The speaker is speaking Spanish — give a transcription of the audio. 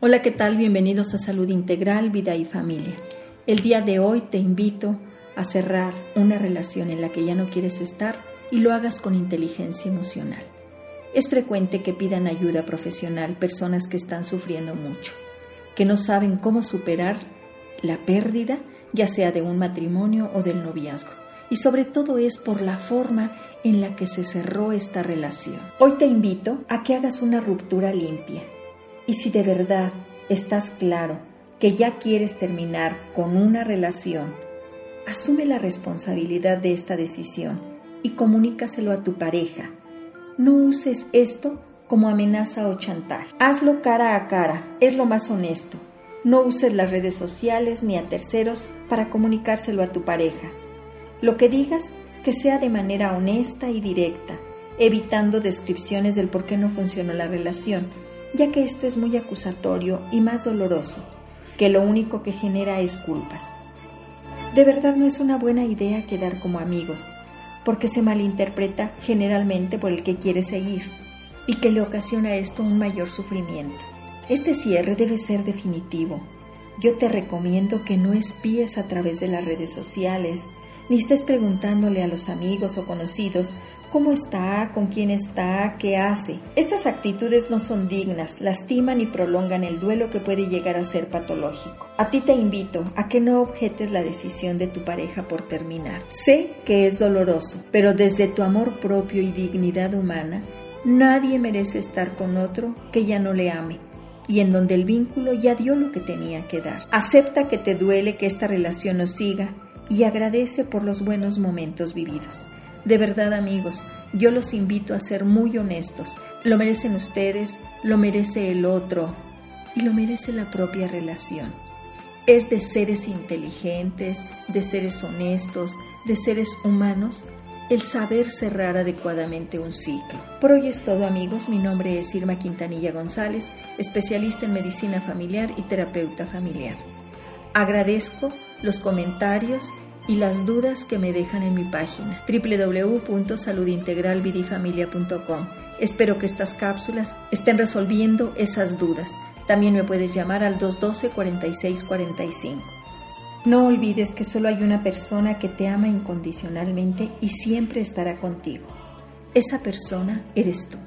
Hola, ¿qué tal? Bienvenidos a Salud Integral, Vida y Familia. El día de hoy te invito a cerrar una relación en la que ya no quieres estar y lo hagas con inteligencia emocional. Es frecuente que pidan ayuda profesional personas que están sufriendo mucho, que no saben cómo superar la pérdida, ya sea de un matrimonio o del noviazgo. Y sobre todo es por la forma en la que se cerró esta relación. Hoy te invito a que hagas una ruptura limpia y si de verdad estás claro que ya quieres terminar con una relación, asume la responsabilidad de esta decisión y comunícaselo a tu pareja. No uses esto como amenaza o chantaje. Hazlo cara a cara, es lo más honesto. No uses las redes sociales ni a terceros para comunicárselo a tu pareja. Lo que digas, que sea de manera honesta y directa, evitando descripciones del por qué no funcionó la relación ya que esto es muy acusatorio y más doloroso, que lo único que genera es culpas. De verdad no es una buena idea quedar como amigos, porque se malinterpreta generalmente por el que quiere seguir y que le ocasiona esto un mayor sufrimiento. Este cierre debe ser definitivo. Yo te recomiendo que no espíes a través de las redes sociales, ni estés preguntándole a los amigos o conocidos cómo está, con quién está, qué hace. Estas actitudes no son dignas, lastiman y prolongan el duelo que puede llegar a ser patológico. A ti te invito a que no objetes la decisión de tu pareja por terminar. Sé que es doloroso, pero desde tu amor propio y dignidad humana, nadie merece estar con otro que ya no le ame y en donde el vínculo ya dio lo que tenía que dar. Acepta que te duele que esta relación no siga y agradece por los buenos momentos vividos. De verdad amigos, yo los invito a ser muy honestos. Lo merecen ustedes, lo merece el otro y lo merece la propia relación. Es de seres inteligentes, de seres honestos, de seres humanos, el saber cerrar adecuadamente un ciclo. Por hoy es todo amigos, mi nombre es Irma Quintanilla González, especialista en medicina familiar y terapeuta familiar. Agradezco los comentarios y las dudas que me dejan en mi página www.saludintegralvidifamilia.com. Espero que estas cápsulas estén resolviendo esas dudas. También me puedes llamar al 212-4645. No olvides que solo hay una persona que te ama incondicionalmente y siempre estará contigo. Esa persona eres tú.